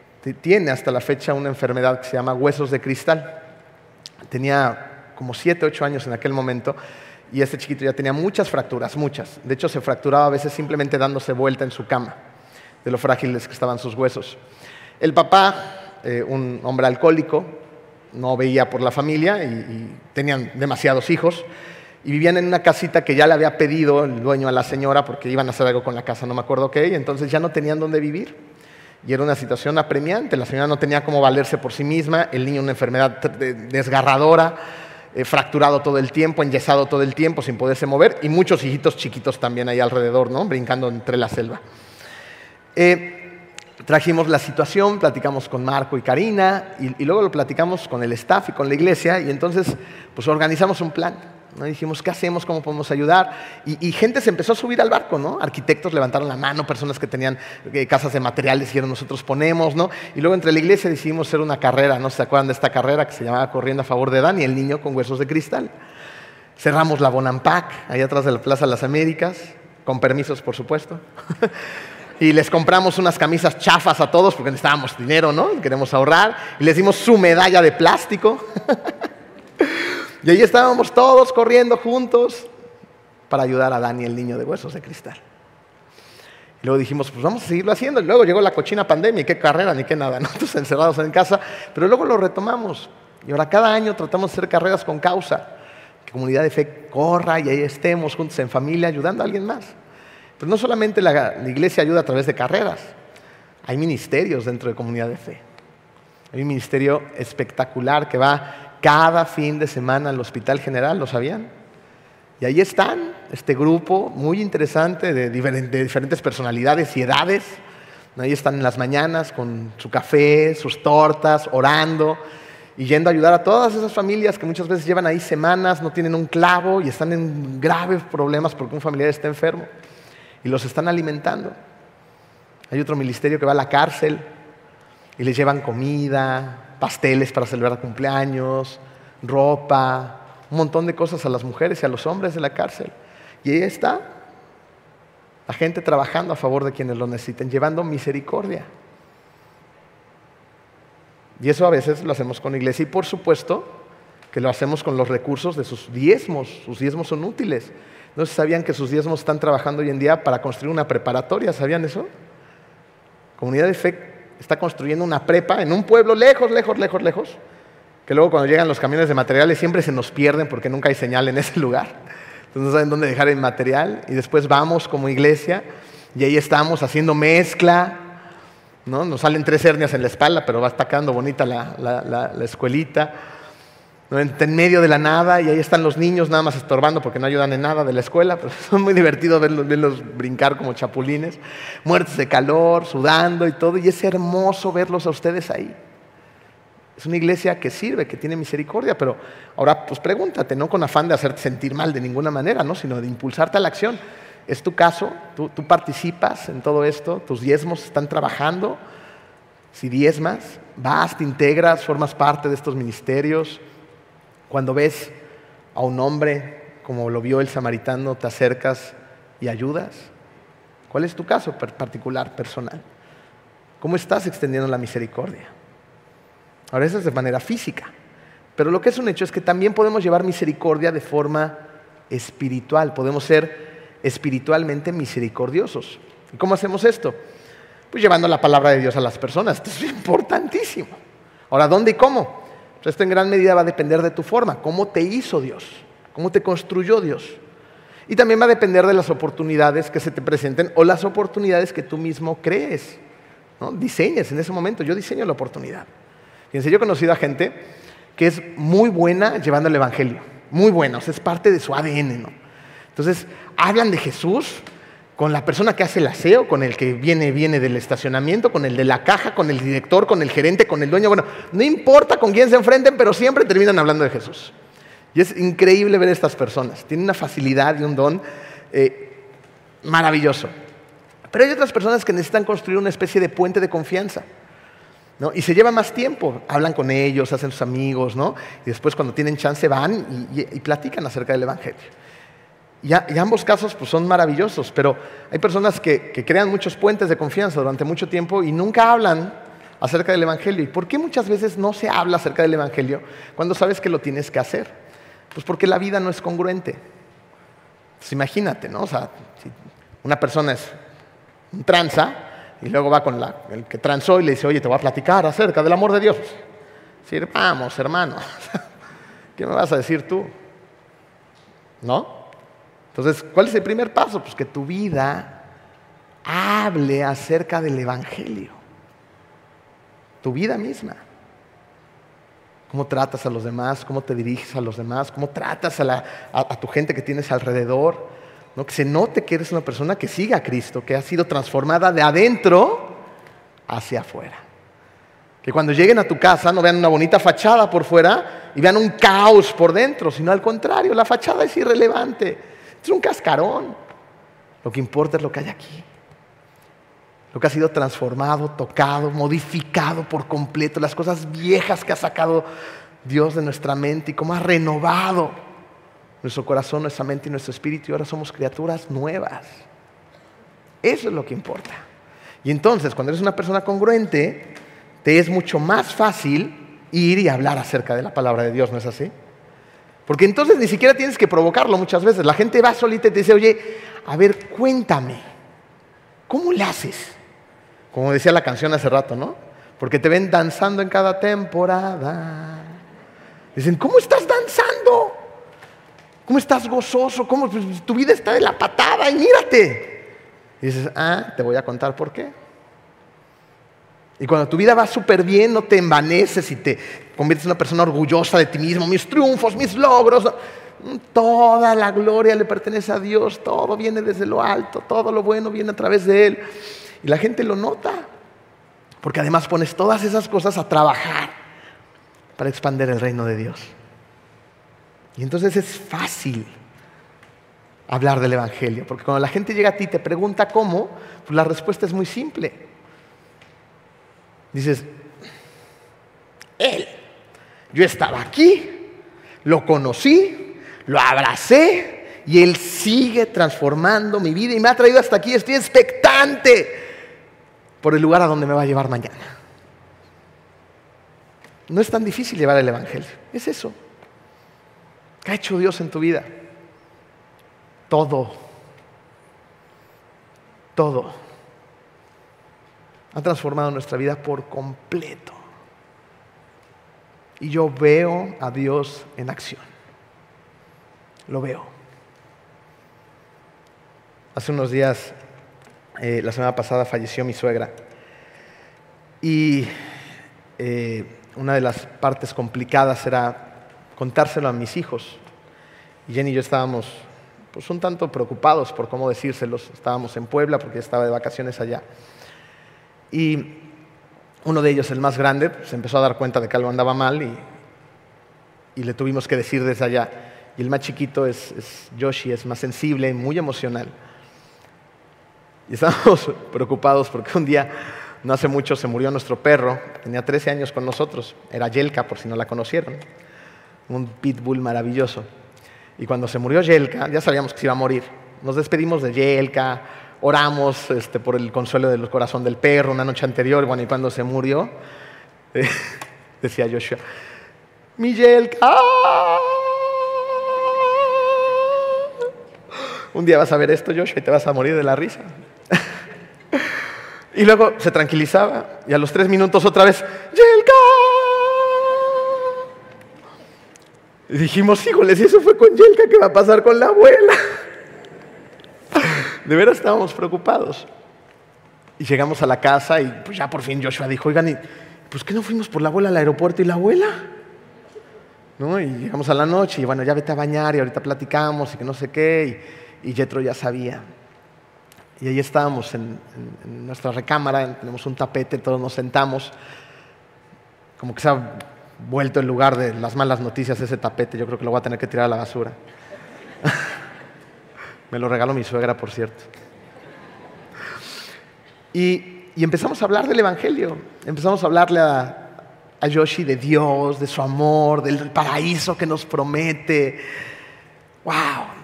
[SPEAKER 1] tiene hasta la fecha una enfermedad que se llama huesos de cristal. Tenía como 7, 8 años en aquel momento y este chiquito ya tenía muchas fracturas, muchas. De hecho, se fracturaba a veces simplemente dándose vuelta en su cama, de lo frágiles que estaban sus huesos. El papá, eh, un hombre alcohólico, no veía por la familia y, tenían demasiados hijos y vivían en una casita que ya le había pedido el dueño a la señora porque iban a hacer algo con la casa, no me acuerdo qué, y entonces ya no tenían dónde vivir. Y era una situación apremiante, la señora no tenía cómo valerse por sí misma, el niño una enfermedad desgarradora, eh, fracturado todo el tiempo, enyesado todo el tiempo, sin poderse mover, y muchos hijitos chiquitos también ahí alrededor, ¿no? brincando entre la selva. Eh, trajimos la situación, platicamos con Marco y Karina, y, y luego lo platicamos con el staff y con la iglesia, y entonces pues organizamos un plan. ¿No? dijimos, ¿qué hacemos? ¿Cómo podemos ayudar? Y, gente se empezó a subir al barco, ¿no? Arquitectos levantaron la mano, personas que tenían eh, casas de materiales dijeron, nosotros ponemos, ¿no? Y luego entre la iglesia decidimos hacer una carrera, ¿no? ¿Se acuerdan de esta carrera que se llamaba Corriendo a favor de Dani, el niño con huesos de cristal? Cerramos la Bonampak, ahí atrás de la Plaza de las Américas, con permisos, por supuesto. y les compramos unas camisas chafas a todos porque necesitábamos dinero, ¿no? Queremos ahorrar. Y les dimos su medalla de plástico. Y ahí estábamos todos corriendo juntos. para ayudar a Dani, el niño de huesos de cristal. Y luego dijimos, pues vamos a seguirlo haciendo. Y luego llegó la cochina pandemia, y qué carrera, ni qué nada, nosotros encerrados en casa. Pero luego lo retomamos. Y ahora cada año tratamos de hacer carreras con causa. Que comunidad de fe corra y ahí estemos juntos en familia ayudando a alguien más. Pero no solamente la, la iglesia ayuda a través de carreras, hay ministerios dentro de comunidad de fe. Hay un ministerio espectacular que va cada fin de semana al Hospital General, ¿lo sabían? Y ahí están, este grupo muy interesante de, diferentes personalidades y edades. Ahí están en las mañanas con su café, sus tortas, orando y yendo a ayudar a todas esas familias que muchas veces llevan ahí semanas, no tienen un clavo y están en graves problemas porque un familiar está enfermo. Y los están alimentando. Hay otro ministerio que va a la cárcel y les llevan comida, pasteles para celebrar cumpleaños, ropa, un montón de cosas a las mujeres y a los hombres de la cárcel. Y ahí está la gente trabajando a favor de quienes lo necesiten, llevando misericordia. Y eso a veces lo hacemos con iglesia y por supuesto que lo hacemos con los recursos de sus diezmos. Sus diezmos son útiles. ¿No sabían que sus diezmos están trabajando hoy en día para construir una preparatoria? ¿Sabían eso? Comunidad de Fe está construyendo una prepa en un pueblo lejos, lejos, lejos, lejos, que luego cuando llegan los camiones de materiales siempre se nos pierden porque nunca hay señal en ese lugar. Entonces no saben dónde dejar el material y después vamos como iglesia y ahí estamos haciendo mezcla. ¿no? Nos salen tres hernias en la espalda, pero va estar quedando bonita la, la escuelita en medio de la nada y ahí están los niños nada más estorbando porque no ayudan en nada de la escuela, pero son muy divertidos verlos, verlos, brincar como chapulines, muertos de calor, sudando y todo, y es hermoso verlos a ustedes ahí. Es una iglesia que sirve, que tiene misericordia, pero ahora pues pregúntate, no con afán de hacerte sentir mal de ninguna manera, ¿no? sino de impulsarte a la acción. ¿Es tu caso? ¿Tú, tú participas en todo esto? ¿Tus diezmos están trabajando? Si diezmas, vas, te integras, formas parte de estos ministerios cuando ves a un hombre como lo vio el samaritano, te acercas y ayudas. ¿Cuál es tu caso particular, personal? ¿Cómo estás extendiendo la misericordia? Ahora, eso es de manera física. Pero lo que es un hecho es que también podemos llevar misericordia de forma espiritual. Podemos ser espiritualmente misericordiosos. ¿Y cómo hacemos esto? Pues llevando la palabra de Dios a las personas. Esto es importantísimo. Ahora, ¿dónde y cómo? Esto en gran medida va a depender de tu forma, cómo te hizo Dios, cómo te construyó Dios. Y también va a depender de las oportunidades que se te presenten o las oportunidades que tú mismo crees. ¿no? Diseñes en ese momento, yo diseño la oportunidad. Fíjense, yo he conocido a gente que es muy buena llevando el Evangelio, muy buena, o sea, es parte de su ADN. ¿no? Entonces, hablan de Jesús con la persona que hace el aseo, con el que viene, viene del estacionamiento, con el de la caja, con el director, con el gerente, con el dueño. Bueno, no importa con quién se enfrenten, pero siempre terminan hablando de Jesús. Y es increíble ver estas personas. Tienen una facilidad y un don eh, maravilloso. Pero hay otras personas que necesitan construir una especie de puente de confianza. ¿no? Y se lleva más tiempo. Hablan con ellos, hacen sus amigos, ¿no? Y después cuando tienen chance van y platican acerca del Evangelio. Y, ambos casos pues, son maravillosos, pero hay personas que, crean muchos puentes de confianza durante mucho tiempo y nunca hablan acerca del Evangelio. ¿Y por qué muchas veces no se habla acerca del Evangelio cuando sabes que lo tienes que hacer? Pues porque la vida no es congruente. Pues imagínate, ¿no? O sea, una persona es tranza y luego va con el que transó y le dice, oye, te voy a platicar acerca del amor de Dios. Decir, vamos, hermano, ¿qué me vas a decir tú? ¿No? Entonces, ¿cuál es el primer paso? Pues que tu vida hable acerca del Evangelio. Tu vida misma. Cómo tratas a los demás, cómo te diriges a los demás, cómo tratas a, tu gente que tienes alrededor. ¿no? Que se note que eres una persona que sigue a Cristo, que ha sido transformada de adentro hacia afuera. Que cuando lleguen a tu casa no vean una bonita fachada por fuera y vean un caos por dentro, sino al contrario, la fachada es irrelevante. Es un cascarón. Lo que importa es lo que hay aquí. Lo que ha sido transformado, tocado, modificado por completo. Las cosas viejas que ha sacado Dios de nuestra mente y cómo ha renovado nuestro corazón, nuestra mente y nuestro espíritu. Y ahora somos criaturas nuevas. Eso es lo que importa. Y entonces, cuando eres una persona congruente, te es mucho más fácil ir y hablar acerca de la palabra de Dios, ¿no es así? Porque entonces ni siquiera tienes que provocarlo muchas veces. La gente va solita y te dice, oye, a ver, cuéntame, ¿cómo le haces? Como decía la canción hace rato, ¿no? Porque te ven danzando en cada temporada. Dicen, ¿cómo estás danzando? ¿Cómo estás gozoso? ¿Cómo tu vida está de la patada? Y mírate. Y dices, ah, te voy a contar por qué. Y cuando tu vida va súper bien, no te envaneces y te conviertes en una persona orgullosa de ti mismo, mis triunfos, mis logros. Toda la gloria le pertenece a Dios, todo viene desde lo alto, todo lo bueno viene a través de Él. Y la gente lo nota, porque además pones todas esas cosas a trabajar para expandir el reino de Dios. Y entonces es fácil hablar del Evangelio, porque cuando la gente llega a ti y te pregunta cómo, pues la respuesta es muy simple. Dices, Él, yo estaba aquí, lo conocí, lo abracé y Él sigue transformando mi vida y me ha traído hasta aquí, estoy expectante por el lugar a donde me va a llevar mañana. No es tan difícil llevar el Evangelio, es eso. ¿Qué ha hecho Dios en tu vida? Todo. Todo ha transformado nuestra vida por completo. Y yo veo a Dios en acción. Lo veo. Hace unos días, eh, la semana pasada, falleció mi suegra. Y eh, una de las partes complicadas era contárselo a mis hijos. Y Jenny y yo estábamos pues, un tanto preocupados por cómo decírselos. Estábamos en Puebla porque estaba de vacaciones allá. Y uno de ellos, el más grande, se empezó a dar cuenta de que algo andaba mal y, le tuvimos que decir desde allá. Y el más chiquito es, es Yoshi, es más sensible, muy emocional. Y estábamos preocupados porque un día, no hace mucho, se murió nuestro perro, tenía 13 años con nosotros, era Yelka, por si no la conocieron, un pitbull maravilloso. Y cuando se murió Yelka, ya sabíamos que se iba a morir. Nos despedimos de Yelka, oramos este, por el consuelo del corazón del perro una noche anterior, bueno, y cuando se murió, decía Joshua, Miguel, ¡ah! un día vas a ver esto, Joshua, y te vas a morir de la risa. y luego se tranquilizaba, y a los tres minutos otra vez, Yelka. Y dijimos, híjole, si eso fue con Yelka, ¿qué va a pasar con la abuela? De veras estábamos preocupados. Y llegamos a la casa y pues ya por fin Joshua dijo, oigan, ¿y, pues qué no fuimos por la abuela al aeropuerto y la abuela? ¿No? Y llegamos a la noche y bueno, ya vete a bañar y ahorita platicamos y que no sé qué. Y, y Jetro ya sabía. Y ahí estábamos en, nuestra recámara, tenemos un tapete, todos nos sentamos. Como que se ha vuelto el lugar de las malas noticias ese tapete, yo creo que lo voy a tener que tirar a la basura. Me lo regaló mi suegra, por cierto. Y, empezamos a hablar del Evangelio. Empezamos a hablarle a, a Yoshi de Dios, de su amor, del paraíso que nos promete. ¡Wow!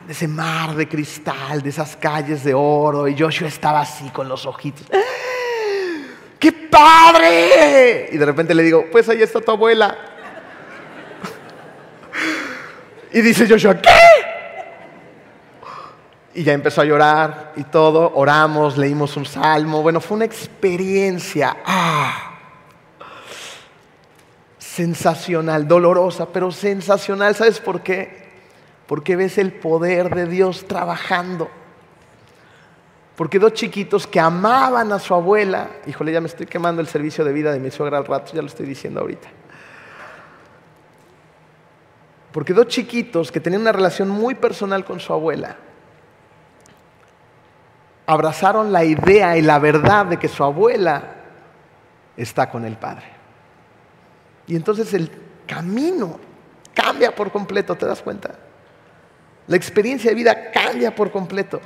[SPEAKER 1] De ese mar de cristal, de esas calles de oro. Y Joshua estaba así con los ojitos. ¡Ah! ¡Qué padre! Y de repente le digo, pues ahí está tu abuela. Y dice Joshua, ¿qué? Y ya empezó a llorar y todo, oramos, leímos un salmo. Bueno, fue una experiencia ah, sensacional, dolorosa, pero sensacional. ¿Sabes por qué? Porque ves el poder de Dios trabajando. Porque dos chiquitos que amaban a su abuela, híjole, ya me estoy quemando el servicio de vida de mi suegra al rato, ya lo estoy diciendo ahorita. Porque dos chiquitos que tenían una relación muy personal con su abuela, abrazaron la idea y la verdad de que su abuela está con el Padre. Y entonces el camino cambia por completo, ¿te das cuenta? La experiencia de vida cambia por completo.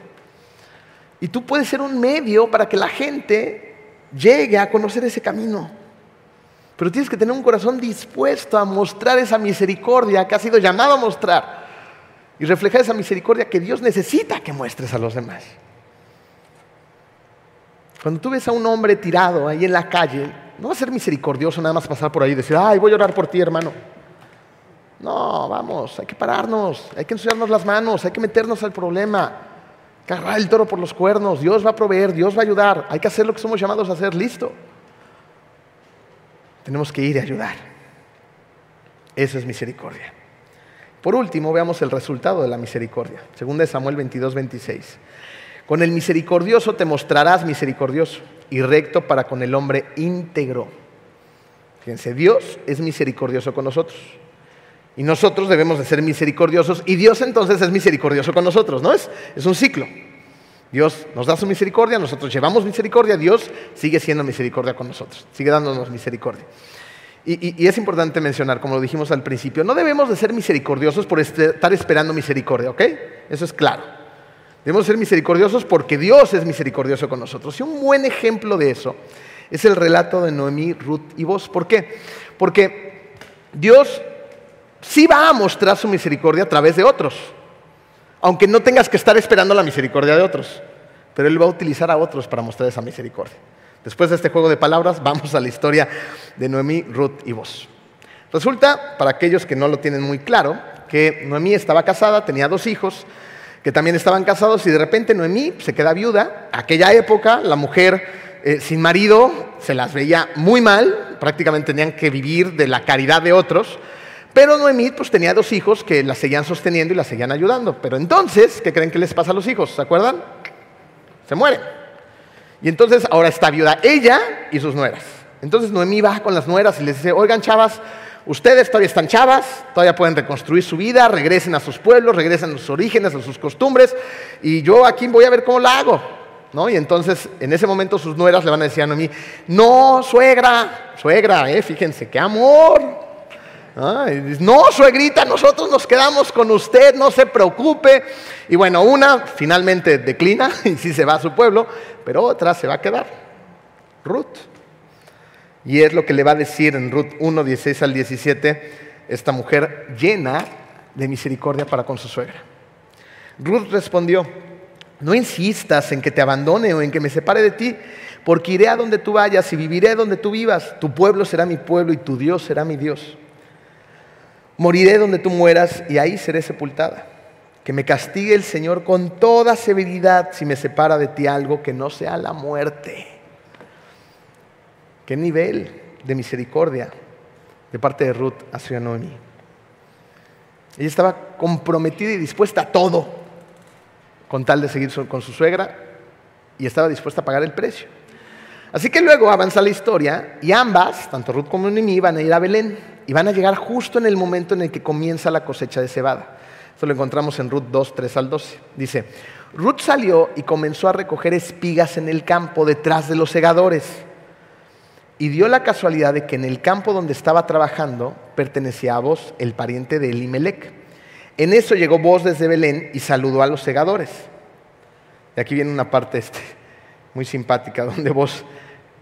[SPEAKER 1] Y tú puedes ser un medio para que la gente llegue a conocer ese camino. Pero tienes que tener un corazón dispuesto a mostrar esa misericordia que has sido llamado a mostrar y reflejar esa misericordia que Dios necesita que muestres a los demás. Cuando tú ves a un hombre tirado ahí en la calle, no va a ser misericordioso nada más pasar por ahí y decir, ay, voy a orar por ti, hermano. No, vamos, hay que pararnos, hay que ensuciarnos las manos, hay que meternos al problema, agarrar el toro por los cuernos, Dios va a proveer, Dios va a ayudar, hay que hacer lo que somos llamados a hacer, listo. Tenemos que ir y ayudar. Eso es misericordia. Por último, veamos el resultado de la misericordia. Segunda de Samuel 22, 26. Con el misericordioso te mostrarás misericordioso y recto para con el hombre íntegro. Fíjense, Dios es misericordioso con nosotros. Y nosotros debemos de ser misericordiosos y Dios entonces es misericordioso con nosotros, ¿no? Es, es un ciclo. Dios nos da su misericordia, nosotros llevamos misericordia, Dios sigue siendo misericordia con nosotros, sigue dándonos misericordia. Y, es importante mencionar, como lo dijimos al principio, no debemos de ser misericordiosos por este, estar esperando misericordia, ¿ok? Eso es claro. Debemos ser misericordiosos porque Dios es misericordioso con nosotros. Y un buen ejemplo de eso es el relato de Noemí, Ruth y vos. ¿Por qué? Porque Dios sí va a mostrar su misericordia a través de otros, aunque no tengas que estar esperando la misericordia de otros, pero Él va a utilizar a otros para mostrar esa misericordia. Después de este juego de palabras, vamos a la historia de Noemí, Ruth y vos. Resulta, para aquellos que no lo tienen muy claro, que Noemí estaba casada, tenía dos hijos, que también estaban casados, y de repente Noemí se queda viuda. Aquella época, la mujer eh, sin marido se las veía muy mal, prácticamente tenían que vivir de la caridad de otros. Pero Noemí pues, tenía dos hijos que la seguían sosteniendo y la seguían ayudando. Pero entonces, ¿qué creen que les pasa a los hijos? ¿Se acuerdan? Se mueren. Y entonces ahora está viuda ella y sus nueras. Entonces Noemí va con las nueras y les dice, oigan chavas, ustedes todavía están chavas, todavía pueden reconstruir su vida, regresen a sus pueblos, regresen a sus orígenes, a sus costumbres, y yo aquí voy a ver cómo la hago. ¿No? Y entonces en ese momento sus nueras le van a decir a Noemí, no, suegra, suegra, eh, fíjense, qué amor, no, suegrita, nosotros nos quedamos con usted, no se preocupe. Y bueno, una finalmente declina y sí se va a su pueblo, pero otra se va a quedar. Ruth. Y es lo que le va a decir en Ruth 1, 16 al 17, esta mujer llena de misericordia para con su suegra. Ruth respondió, no insistas en que te abandone o en que me separe de ti, porque iré a donde tú vayas y viviré donde tú vivas. Tu pueblo será mi pueblo y tu Dios será mi Dios. Moriré donde tú mueras y ahí seré sepultada. Que me castigue el Señor con toda severidad si me separa de ti algo que no sea la muerte. Qué nivel de misericordia de parte de Ruth hacia Noemi. Ella estaba comprometida y dispuesta a todo con tal de seguir con su suegra y estaba dispuesta a pagar el precio. Así que luego avanza la historia y ambas, tanto Ruth como Noemí, van a ir a Belén y van a llegar justo en el momento en el que comienza la cosecha de cebada. Esto lo encontramos en Ruth 2, 3 al 12. Dice, Ruth salió y comenzó a recoger espigas en el campo detrás de los segadores. Y dio la casualidad de que en el campo donde estaba trabajando pertenecía a vos, el pariente de Elimelech. En eso llegó vos desde Belén y saludó a los segadores. Y aquí viene una parte este, muy simpática, donde vos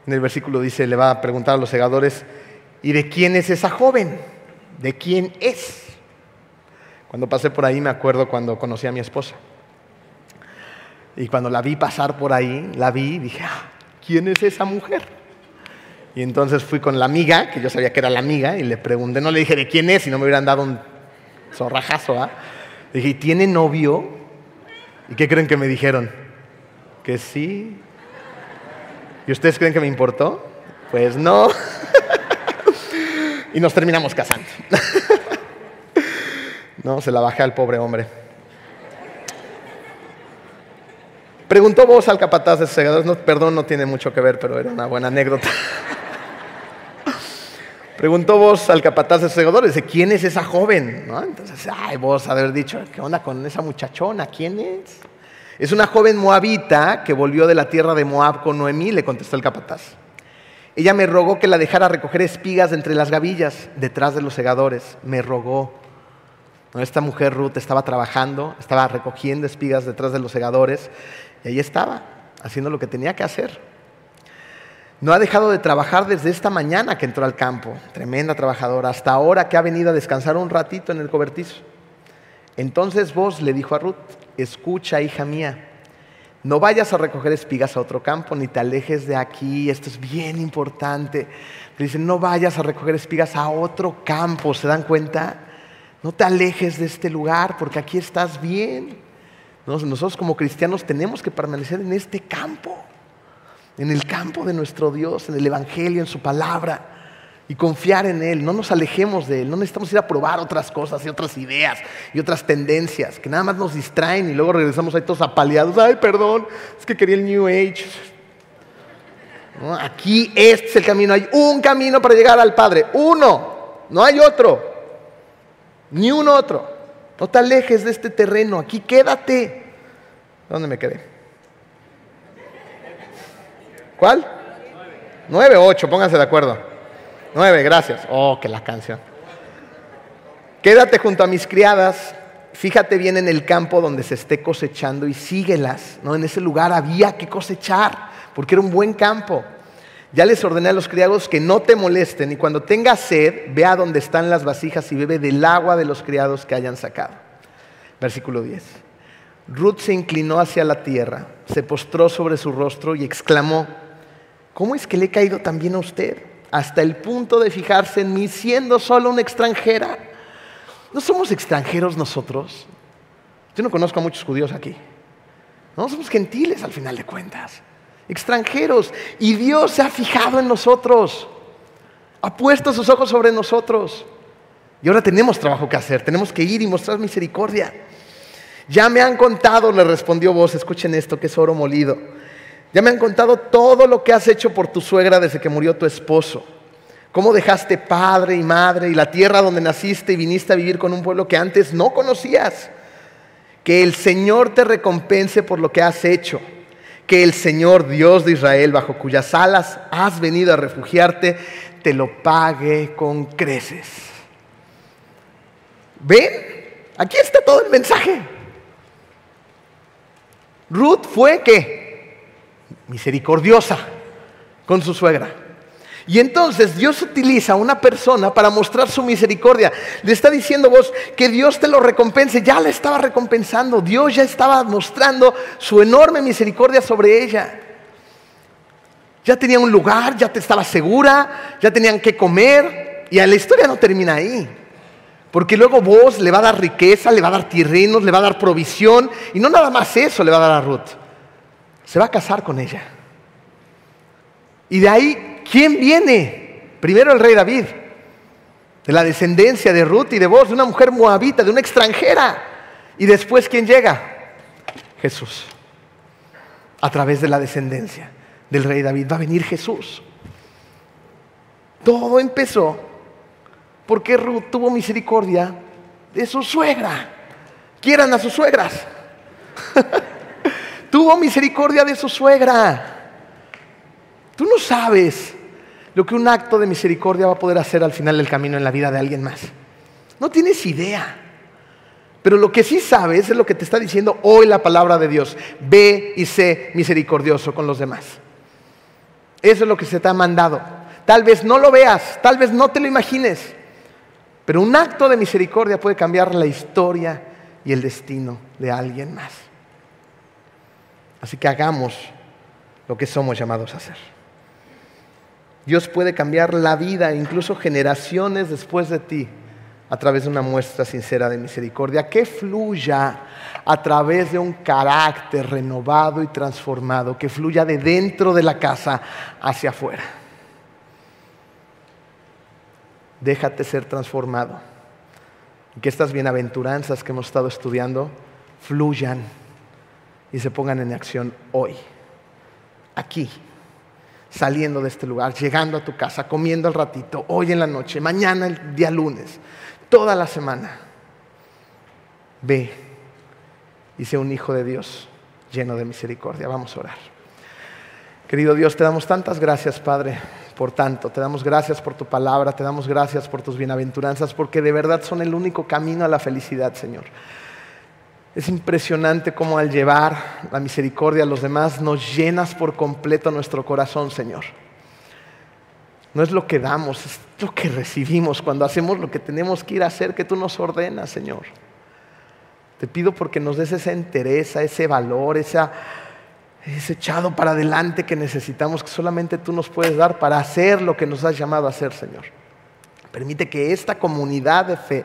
[SPEAKER 1] en el versículo dice, le va a preguntar a los segadores, ¿y de quién es esa joven? ¿De quién es? Cuando pasé por ahí me acuerdo cuando conocí a mi esposa. Y cuando la vi pasar por ahí, la vi y dije, ah, ¿quién es esa mujer? Y entonces fui con la amiga, que yo sabía que era la amiga, y le pregunté, no le dije de quién es, si no me hubieran dado un zorrajazo. ¿ah? Dije, ¿tiene novio? ¿Y qué creen que me dijeron? Que sí. ¿Y ustedes creen que me importó? Pues no. y nos terminamos casando. no, se la bajé al pobre hombre. Preguntó vos al capataz de segadores, no, perdón, no tiene mucho que ver, pero era una buena anécdota. Preguntó vos al capataz de segadores, dice, ¿quién es esa joven? Entonces, ay, vos haber dicho, ¿qué onda con esa muchachona? ¿Quién es? Es una joven moabita que volvió de la tierra de Moab con Noemí, le contestó el capataz. Ella me rogó que la dejara recoger espigas entre las gavillas, detrás de los segadores. Me rogó. Esta mujer Ruth estaba trabajando, estaba recogiendo espigas detrás de los segadores y ahí estaba, haciendo lo que tenía que hacer. No ha dejado de trabajar desde esta mañana que entró al campo, tremenda trabajadora, hasta ahora que ha venido a descansar un ratito en el cobertizo. Entonces vos le dijo a Ruth, escucha hija mía, no vayas a recoger espigas a otro campo, ni te alejes de aquí, esto es bien importante. dice, no vayas a recoger espigas a otro campo, ¿se dan cuenta? No te alejes de este lugar porque aquí estás bien. Nosotros como cristianos tenemos que permanecer en este campo, en el campo de nuestro Dios, en el Evangelio, en su palabra y confiar en Él. No nos alejemos de Él. No necesitamos ir a probar otras cosas y otras ideas y otras tendencias que nada más nos distraen y luego regresamos ahí todos apaleados. Ay, perdón, es que quería el New Age. Aquí este es el camino. Hay un camino para llegar al Padre. Uno. No hay otro. Ni un otro. No te alejes de este terreno. Aquí quédate. ¿Dónde me quedé? ¿Cuál? Nueve ocho, pónganse de acuerdo. Nueve, gracias. Oh, que la canción. Quédate junto a mis criadas, fíjate bien en el campo donde se esté cosechando y síguelas. ¿no? En ese lugar había que cosechar, porque era un buen campo. Ya les ordené a los criados que no te molesten y cuando tengas sed, ve a donde están las vasijas y bebe del agua de los criados que hayan sacado. Versículo 10. Ruth se inclinó hacia la tierra, se postró sobre su rostro y exclamó, ¿cómo es que le he caído también a usted? hasta el punto de fijarse en mí siendo solo una extranjera. ¿No somos extranjeros nosotros? Yo no conozco a muchos judíos aquí. No somos gentiles al final de cuentas. Extranjeros. Y Dios se ha fijado en nosotros. Ha puesto sus ojos sobre nosotros. Y ahora tenemos trabajo que hacer. Tenemos que ir y mostrar misericordia. Ya me han contado, le respondió vos, escuchen esto, que es oro molido ya me han contado todo lo que has hecho por tu suegra desde que murió tu esposo. Cómo dejaste padre y madre y la tierra donde naciste y viniste a vivir con un pueblo que antes no conocías. Que el Señor te recompense por lo que has hecho. Que el Señor Dios de Israel, bajo cuyas alas has venido a refugiarte, te lo pague con creces. ¿Ven? Aquí está todo el mensaje. Ruth fue que misericordiosa con su suegra. Y entonces Dios utiliza a una persona para mostrar su misericordia. Le está diciendo vos que Dios te lo recompense. Ya la estaba recompensando. Dios ya estaba mostrando su enorme misericordia sobre ella. Ya tenía un lugar, ya te estaba segura, ya tenían que comer. Y la historia no termina ahí. Porque luego vos le va a dar riqueza, le va a dar terrenos, le va a dar provisión. Y no nada más eso le va a dar a Ruth se va a casar con ella. Y de ahí, ¿quién viene? Primero el rey David, de la descendencia de Ruth y de vos, de una mujer moabita, de una extranjera. Y después, ¿quién llega? Jesús. A través de la descendencia del rey David va a venir Jesús. Todo empezó porque Ruth tuvo misericordia de su suegra. Quieran a sus suegras. Tuvo misericordia de su suegra. Tú no sabes lo que un acto de misericordia va a poder hacer al final del camino en la vida de alguien más. No tienes idea. Pero lo que sí sabes es lo que te está diciendo hoy la palabra de Dios. Ve y sé misericordioso con los demás. Eso es lo que se te ha mandado. Tal vez no lo veas, tal vez no te lo imagines, pero un acto de misericordia puede cambiar la historia y el destino de alguien más. Así que hagamos lo que somos llamados a hacer. Dios puede cambiar la vida, incluso generaciones después de ti, a través de una muestra sincera de misericordia, que fluya a través de un carácter renovado y transformado, que fluya de dentro de la casa hacia afuera. Déjate ser transformado. Que estas bienaventuranzas que hemos estado estudiando fluyan y se pongan en acción hoy, aquí, saliendo de este lugar, llegando a tu casa, comiendo al ratito, hoy en la noche, mañana el día lunes, toda la semana. Ve y sé un hijo de Dios lleno de misericordia. Vamos a orar. Querido Dios, te damos tantas gracias, Padre, por tanto. Te damos gracias por tu palabra, te damos gracias por tus bienaventuranzas, porque de verdad son el único camino a la felicidad, Señor. Es impresionante cómo al llevar la misericordia a los demás nos llenas por completo nuestro corazón, Señor. No es lo que damos, es lo que recibimos cuando hacemos lo que tenemos que ir a hacer, que tú nos ordenas, Señor. Te pido porque nos des esa entereza, ese valor, ese echado para adelante que necesitamos, que solamente tú nos puedes dar para hacer lo que nos has llamado a hacer, Señor. Permite que esta comunidad de fe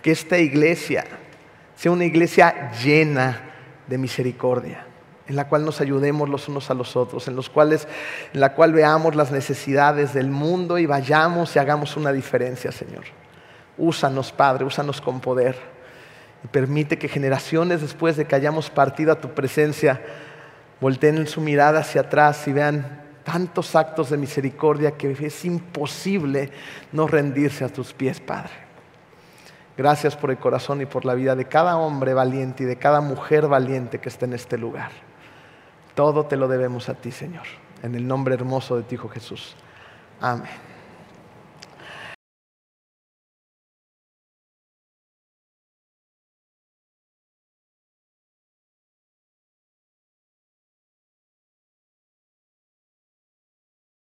[SPEAKER 1] que esta iglesia sea una iglesia llena de misericordia, en la cual nos ayudemos los unos a los otros, en los cuales, en la cual veamos las necesidades del mundo y vayamos y hagamos una diferencia, Señor. Úsanos, Padre, úsanos con poder. Y permite que generaciones después de que hayamos partido a tu presencia, volteen su mirada hacia atrás y vean tantos actos de misericordia que es imposible no rendirse a tus pies, Padre. Gracias por el corazón y por la vida de cada hombre valiente y de cada mujer valiente que está en este lugar. Todo te lo debemos a ti, Señor. En el nombre hermoso de ti, Hijo Jesús. Amén.